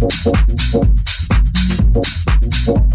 Thank you.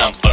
Not